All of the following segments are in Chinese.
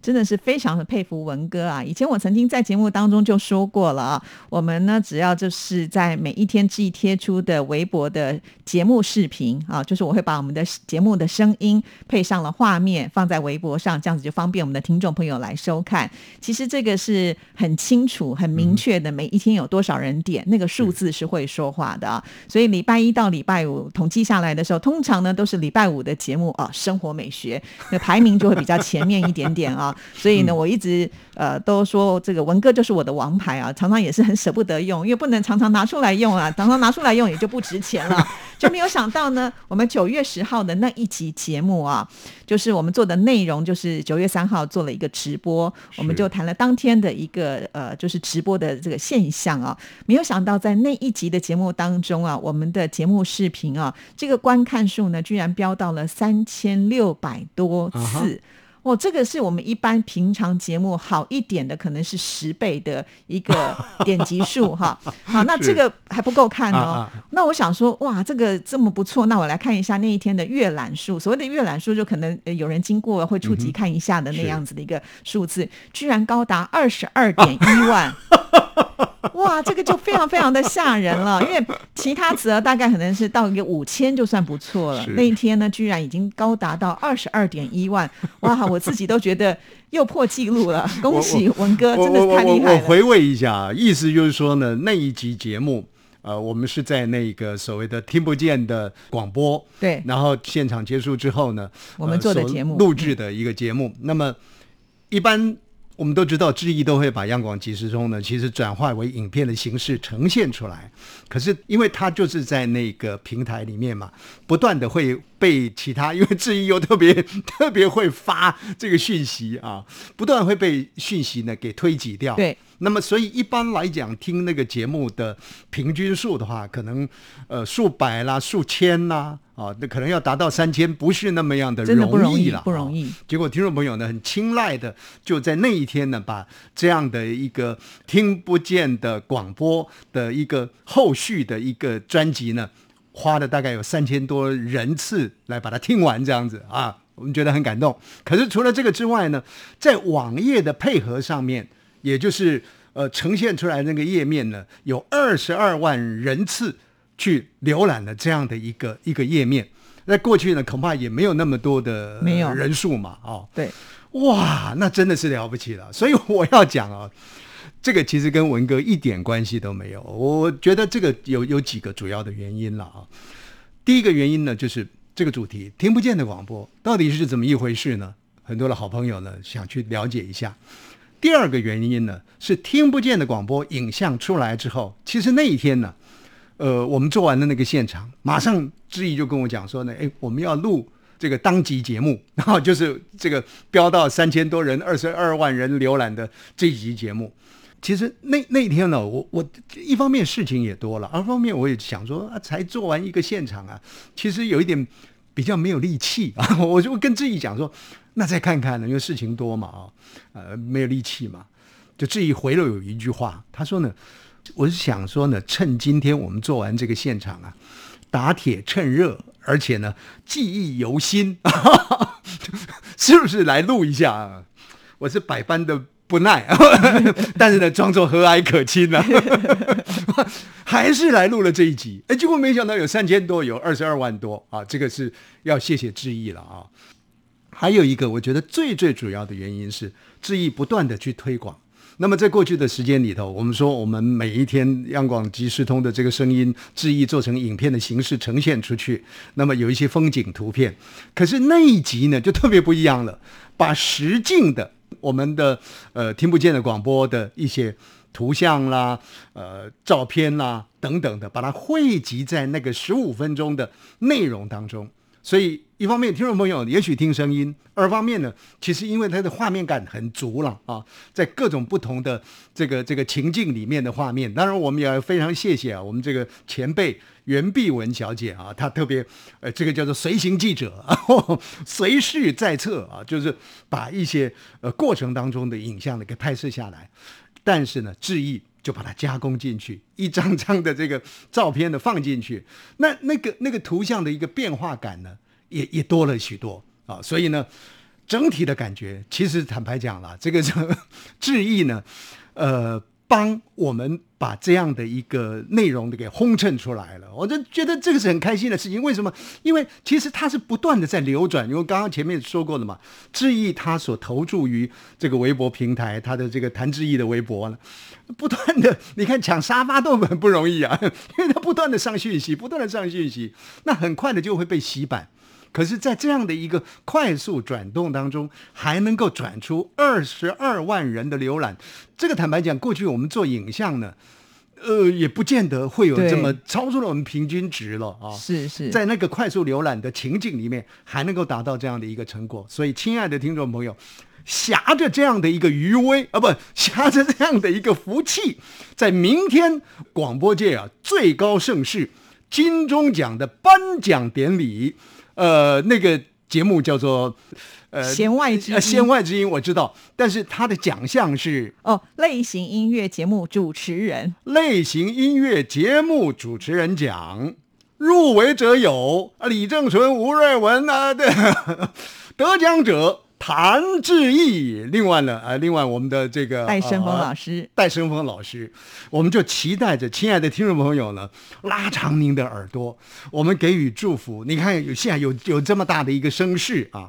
真的是非常的佩服文哥啊！以前我曾经在节目当中就说过了啊，我们呢只要就是在每一天志毅贴出的微博的节目视频啊，就是我会把我们的节目的声音配上了画面放在微博上，这样子就方便我们的听众朋友来收看。其实这个是很清楚、很明确的，每一天有多少人点，那个数字是会说话的啊。所以礼拜一到礼拜五统计下来的时候，通常呢都是礼拜五的节目啊，生活美学那排名就会比较前面一点点啊。所以呢，我一直呃都说这个文哥就是我的王牌啊，常常也是很舍不得用，因为不能常常拿出来用啊，常常拿出来用也就不值钱了。就没有想到呢，我们九月十号的那一集节目啊，就是我们做的内容，就是九月三号做了一个直播，我们就谈了当天的一个呃，就是直播的这个现象啊。没有想到在那一集的节目当中啊，我们的节目视频啊，这个观看数呢，居然飙到了三千六百多次。哦，这个是我们一般平常节目好一点的，可能是十倍的一个 点击数哈。好，那这个还不够看哦。啊啊那我想说，哇，这个这么不错，那我来看一下那一天的阅览数。所谓的阅览数，就可能呃有人经过会触及看一下的那样子的一个数字，居然高达二十二点一万。哇，这个就非常非常的吓人了，因为其他词儿大概可能是到一个五千就算不错了，那一天呢，居然已经高达到二十二点一万，哇，我自己都觉得又破纪录了，恭喜文哥，真的是太厉害了。我我我回味一下，意思就是说呢，那一集节目。呃，我们是在那个所谓的听不见的广播，对然后现场结束之后呢，我们做的所节目录制的一个节目。那么，一般我们都知道，志毅都会把央广即时通呢，其实转化为影片的形式呈现出来。可是，因为它就是在那个平台里面嘛，不断的会被其他，因为志毅又特别 特别会发这个讯息啊，不断会被讯息呢给推挤掉。对。那么，所以一般来讲，听那个节目的平均数的话，可能呃数百啦、数千啦，啊，那可能要达到三千，不是那么样的真的不容易容了，不容易啊结果听众朋友呢，很青睐的，就在那一天呢，把这样的一个听不见的广播的一个后续的一个专辑呢，花了大概有三千多人次来把它听完，这样子啊，我们觉得很感动。可是除了这个之外呢，在网页的配合上面，也就是呃呈现出来那个页面呢，有二十二万人次去浏览了这样的一个一个页面。那过去呢，恐怕也没有那么多的没有人数嘛，哦，对，哇，那真的是了不起了。所以我要讲啊，这个其实跟文哥一点关系都没有。我觉得这个有有几个主要的原因了啊。第一个原因呢，就是这个主题听不见的广播到底是怎么一回事呢？很多的好朋友呢想去了解一下。第二个原因呢，是听不见的广播影像出来之后，其实那一天呢，呃，我们做完的那个现场，马上志毅就跟我讲说呢，哎，我们要录这个当集节目，然后就是这个飙到三千多人、二十二万人浏览的这一集节目。其实那那天呢，我我一方面事情也多了，二方面我也想说啊，才做完一个现场啊，其实有一点比较没有力气啊，我就跟自己讲说，那再看看呢，因为事情多嘛啊，呃，没有力气嘛，就自己回了有一句话，他说呢，我是想说呢，趁今天我们做完这个现场啊，打铁趁热，而且呢记忆犹新，是不是来录一下啊？我是百般的不耐，但是呢，装作和蔼可亲呢、还是来录了这一集。哎，结果没想到有三千多，有二十二万多啊！这个是要谢谢志毅了啊。还有一个，我觉得最最主要的原因是志毅不断的去推广。那么在过去的时间里头，我们说我们每一天央广即时通的这个声音志毅做成影片的形式呈现出去，那么有一些风景图片。可是那一集呢，就特别不一样了，把实境的我们的呃听不见的广播的一些图像啦、呃照片啦等等的，把它汇集在那个十五分钟的内容当中。所以一方面听众朋友也许听声音，二方面呢，其实因为它的画面感很足了啊，在各种不同的这个这个情境里面的画面，当然我们也要非常谢谢啊，我们这个前辈袁碧文小姐啊，她特别呃这个叫做随行记者啊，随事在侧啊，就是把一些呃过程当中的影像呢给拍摄下来，但是呢，致意。就把它加工进去，一张张的这个照片的放进去，那那个那个图像的一个变化感呢，也也多了许多啊。所以呢，整体的感觉，其实坦白讲了，这个致意 呢，呃。帮我们把这样的一个内容的给轰衬出来了，我就觉得这个是很开心的事情。为什么？因为其实它是不断的在流转。因为刚刚前面说过了嘛，志毅他所投注于这个微博平台，他的这个谭志毅的微博呢，不断的，你看抢沙发都很不容易啊，因为他不断的上讯息，不断的上讯息，那很快的就会被洗版。可是，在这样的一个快速转动当中，还能够转出二十二万人的浏览，这个坦白讲，过去我们做影像呢，呃，也不见得会有这么超出了我们平均值了啊。是是，在那个快速浏览的情景里面，还能够达到这样的一个成果。所以，亲爱的听众朋友，挟着这样的一个余威啊，不，挟着这样的一个福气，在明天广播界啊最高盛世金钟奖的颁奖典礼。呃，那个节目叫做呃《弦外之音》，弦外之音我知道，但是他的奖项是哦，类型音乐节目主持人，类型音乐节目主持人奖入围者有李正淳、吴瑞文啊，对，得奖者。谭志毅，另外呢，呃，另外我们的这个戴生峰老师，戴生峰老师，我们就期待着，亲爱的听众朋友呢，拉长您的耳朵，我们给予祝福。你看，有现在有有这么大的一个声势啊，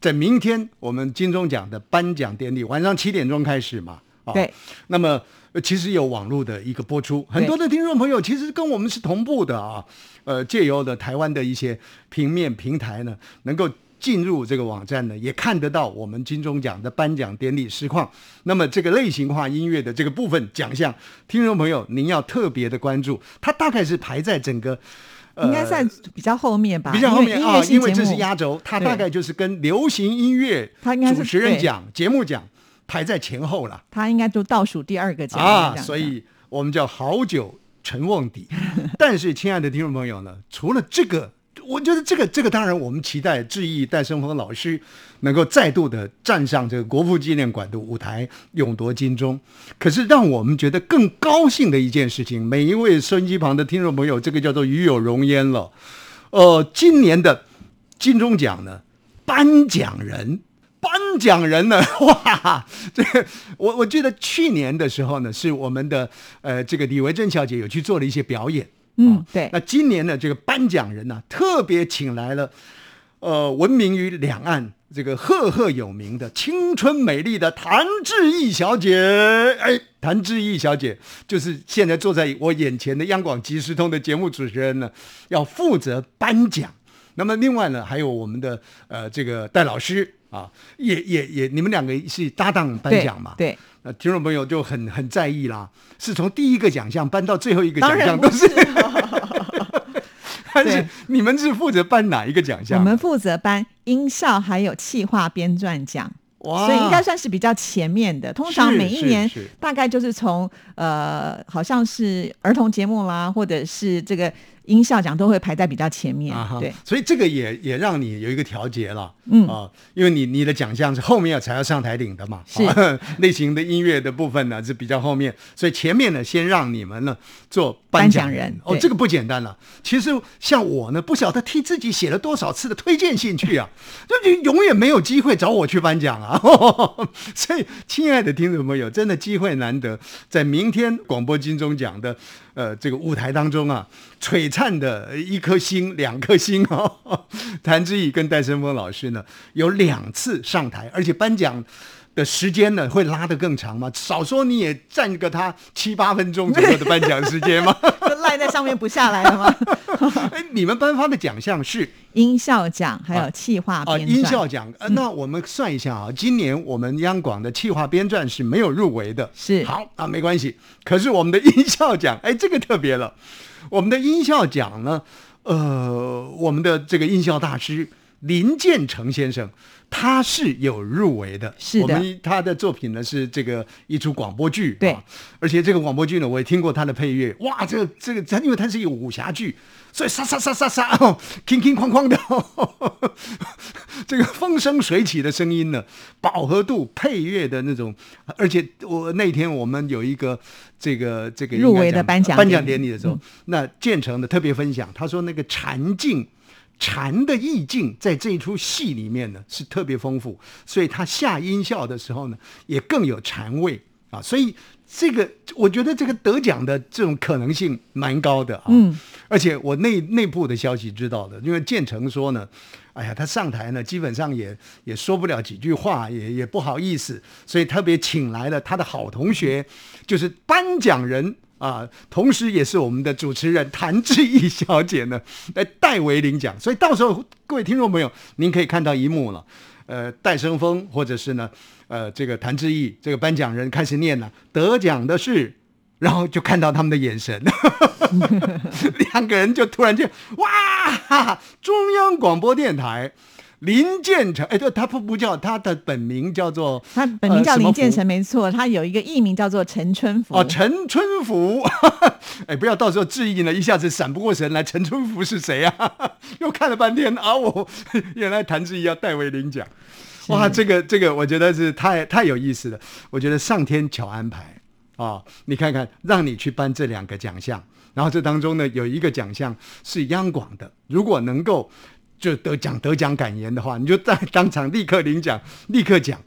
在明天我们金钟奖的颁奖典礼晚上七点钟开始嘛，啊，对，那么其实有网络的一个播出，很多的听众朋友其实跟我们是同步的啊，呃，借由的台湾的一些平面平台呢，能够。进入这个网站呢，也看得到我们金钟奖的颁奖典礼实况。那么这个类型化音乐的这个部分奖项，听众朋友您要特别的关注，它大概是排在整个，应该算比较后面吧？比较后面啊，因为这是压轴，它大概就是跟流行音乐主持人奖、节目奖排在前后了。它应该就倒数第二个奖啊，所以我们叫好久沉瓮底。但是，亲爱的听众朋友呢，除了这个。我觉得这个这个当然，我们期待致毅戴胜峰老师能够再度的站上这个国父纪念馆的舞台，勇夺金钟。可是让我们觉得更高兴的一件事情，每一位收音机旁的听众朋友，这个叫做与有荣焉了。呃，今年的金钟奖呢，颁奖人，颁奖人呢，哇，这个我我记得去年的时候呢，是我们的呃这个李维珍小姐有去做了一些表演。嗯，对。那今年呢这个颁奖人呢，特别请来了，呃，闻名于两岸、这个赫赫有名的青春美丽的谭志毅小姐。哎，谭志毅小姐就是现在坐在我眼前的央广即时通的节目主持人呢，要负责颁奖。那么另外呢，还有我们的呃这个戴老师啊，也也也，你们两个是搭档颁奖嘛？对。那听众朋友就很很在意啦，是从第一个奖项颁到最后一个奖项都是，但是你们是负责颁哪一个奖项？我们负责颁音效还有气化编撰奖，所以应该算是比较前面的。通常每一年大概就是从呃，好像是儿童节目啦，或者是这个。音效奖都会排在比较前面，对，所以这个也也让你有一个调节了，嗯啊，因为你你的奖项是后面才要上台领的嘛，是 类型的音乐的部分呢是比较后面，所以前面呢先让你们呢做颁奖人，哦，这个不简单了。其实像我呢，不晓得替自己写了多少次的推荐信去啊，就 就永远没有机会找我去颁奖啊。所以，亲爱的听众朋友，真的机会难得，在明天广播金钟奖的。呃，这个舞台当中啊，璀璨看的一颗星，两颗星哦。谭志毅跟戴森峰老师呢，有两次上台，而且颁奖的时间呢，会拉得更长吗？少说你也占个他七八分钟左右的颁奖时间吗？赖在上面不下来了吗？哎，你们颁发的奖项是音效奖，还有企划编音效奖。呃，那我们算一下啊，今年我们央广的企划编撰是没有入围的。是好啊，没关系。可是我们的音效奖，哎，这个特别了。我们的音效奖呢，呃，我们的这个音效大师林建成先生，他是有入围的。是的我们他的作品呢是这个一出广播剧，对啊而且这个广播剧呢，我也听过他的配乐，哇，这个这个，它因为它是一个武侠剧，所以杀杀杀杀杀，哦，哐哐哐哐的、哦，这个风生水起的声音呢，饱和度、配乐的那种，而且我那天我们有一个这个这个入围的颁奖颁奖典礼典礼的时候，那建成的特别分享，他说那个禅境。禅的意境在这一出戏里面呢是特别丰富，所以他下音效的时候呢也更有禅味啊，所以这个我觉得这个得奖的这种可能性蛮高的啊。嗯，而且我内内部的消息知道的，因为建成说呢，哎呀，他上台呢基本上也也说不了几句话，也也不好意思，所以特别请来了他的好同学，就是颁奖人。啊，同时也是我们的主持人谭志毅小姐呢，来代为领奖，所以到时候各位听众朋友，您可以看到一幕了，呃，戴生峰或者是呢，呃，这个谭志毅这个颁奖人开始念了，得奖的是，然后就看到他们的眼神，两个人就突然间哇，中央广播电台林建成，哎，对，他不不叫他的本名叫做他本名叫林建成，没错，他有一个艺名叫做陈春福。哦，陈春福，哎，不要到时候质疑呢，一下子闪不过神来，陈春福是谁啊？又看了半天啊，我 原来谭志毅要代为领奖，哇，这个这个，我觉得是太太有意思了，我觉得上天巧安排啊、你看看，让你去颁这两个奖项，然后这当中呢有一个奖项是央广的，如果能够就得奖得奖感言的话，你就在当场立刻领奖，立刻讲。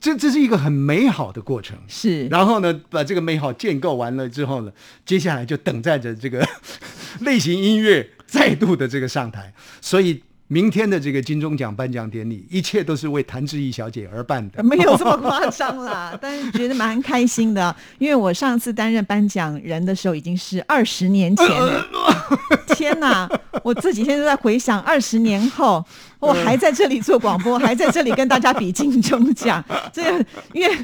这这是一个很美好的过程，是然后呢，把这个美好建构完了之后呢，接下来就等待着这个 类型音乐再度的这个上台。所以明天的这个金钟奖颁奖典礼，一切都是为谭志毅小姐而办的。没有这么夸张啦，但是觉得蛮开心的，因为我上次担任颁奖人的时候已经是二十年前了。天哪！我这几天都在回想，二十年后我还在这里做广播，还在这里跟大家比金钟奖。这个因为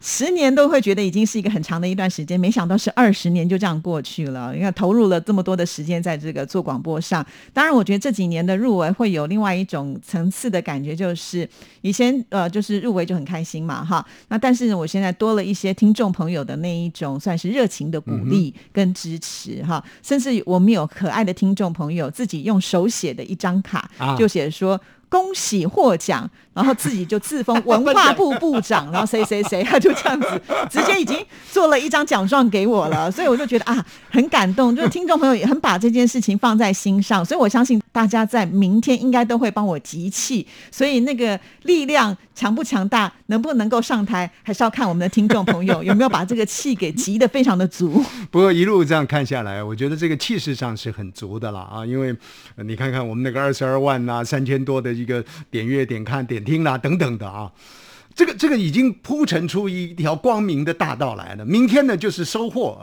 十年都会觉得已经是一个很长的一段时间，没想到是二十年就这样过去了。你看投入了这么多的时间在这个做广播上，当然我觉得这几年的入围会有另外一种层次的感觉，就是以前呃就是入围就很开心嘛哈，那但是我现在多了一些听众朋友的那一种算是热情的鼓励跟支持哈，甚至我们有可爱的听众朋友自己用手写的一张卡，啊就写说。恭喜获奖，然后自己就自封 文化部部长，然后谁谁谁，他就这样子直接已经做了一张奖状给我了，所以我就觉得啊很感动，就是听众朋友也很把这件事情放在心上，所以我相信大家在明天应该都会帮我集气，所以那个力量强不强大，能不能够上台，还是要看我们的听众朋友 有没有把这个气给集的非常的足。不过一路这样看下来，我觉得这个气势上是很足的了啊，因为、呃你看看我们那个二十二万呐、三千多的一个点阅、点看、点听啦、等等的啊。这个这个已经铺陈出一条光明的大道来了。明天呢就是收获，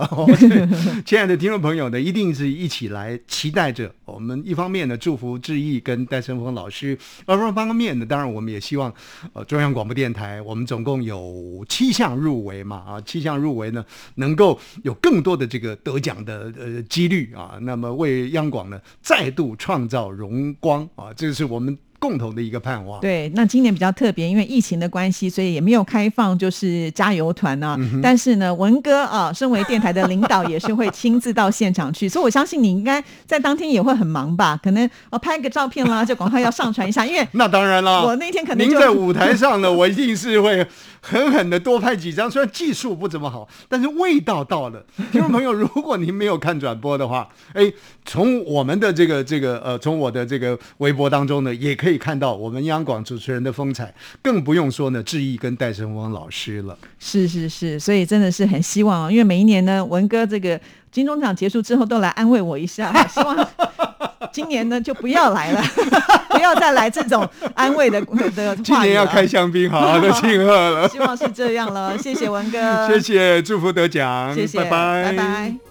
亲爱的听众朋友呢，一定是一起来期待着。我们一方面呢祝福志毅跟戴胜峰老师，而另一方面呢，当然我们也希望，呃，中央广播电台我们总共有七项入围嘛，啊，七项入围呢能够有更多的这个得奖的呃几率啊，那么为央广呢再度创造荣光啊，这是我们共同的一个盼望。对，那今年比较特别，因为疫情的关系，所以也没有开放就是加油团啊。但是呢，文哥啊，身为电台的领导，也是会亲自到现场去，所以我相信你应该在当天也会很忙吧？可能哦拍个照片啦，就赶快要上传一下，因为 那当然啦，我那天可能您在舞台上呢，我一定是会狠狠的多拍几张。虽然技术不怎么好，但是味道到了。听众朋友，如果您没有看转播的话，哎，从我们的这个这个呃，从我的这个微博当中呢，也可以看到我们央广主持人的风采，更不用说呢，志毅跟戴胜峰老师了。是是是，所以真的是很希望，因为每一年呢，文哥这个金钟奖结束之后都来安慰我一下，希望今年呢就不要来了，不要再来这种安慰的的今年要开香槟，好好的庆贺了。希望是这样了，谢谢文哥，谢谢，祝福得奖，谢谢，拜拜，拜拜